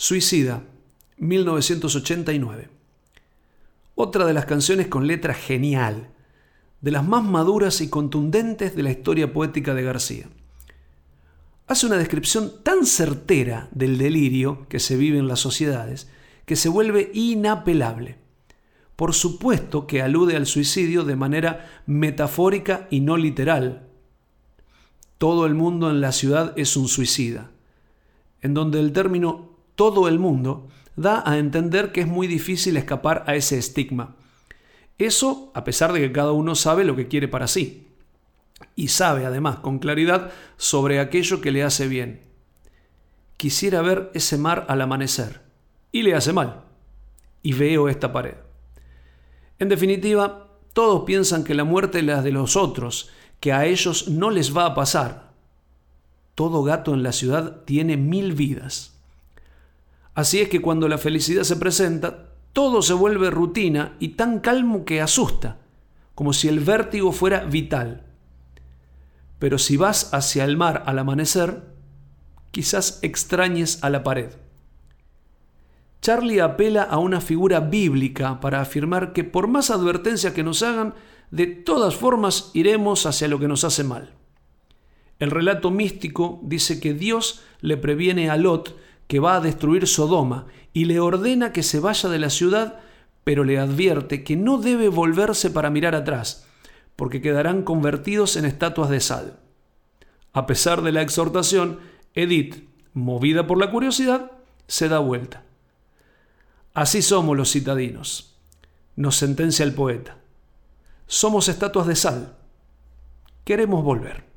Suicida, 1989. Otra de las canciones con letra genial, de las más maduras y contundentes de la historia poética de García. Hace una descripción tan certera del delirio que se vive en las sociedades que se vuelve inapelable. Por supuesto que alude al suicidio de manera metafórica y no literal. Todo el mundo en la ciudad es un suicida, en donde el término todo el mundo, da a entender que es muy difícil escapar a ese estigma. Eso a pesar de que cada uno sabe lo que quiere para sí. Y sabe además con claridad sobre aquello que le hace bien. Quisiera ver ese mar al amanecer. Y le hace mal. Y veo esta pared. En definitiva, todos piensan que la muerte es la de los otros, que a ellos no les va a pasar. Todo gato en la ciudad tiene mil vidas. Así es que cuando la felicidad se presenta, todo se vuelve rutina y tan calmo que asusta, como si el vértigo fuera vital. Pero si vas hacia el mar al amanecer, quizás extrañes a la pared. Charlie apela a una figura bíblica para afirmar que por más advertencias que nos hagan, de todas formas iremos hacia lo que nos hace mal. El relato místico dice que Dios le previene a Lot que va a destruir Sodoma y le ordena que se vaya de la ciudad, pero le advierte que no debe volverse para mirar atrás, porque quedarán convertidos en estatuas de sal. A pesar de la exhortación, Edith, movida por la curiosidad, se da vuelta. Así somos los citadinos, nos sentencia el poeta. Somos estatuas de sal. Queremos volver.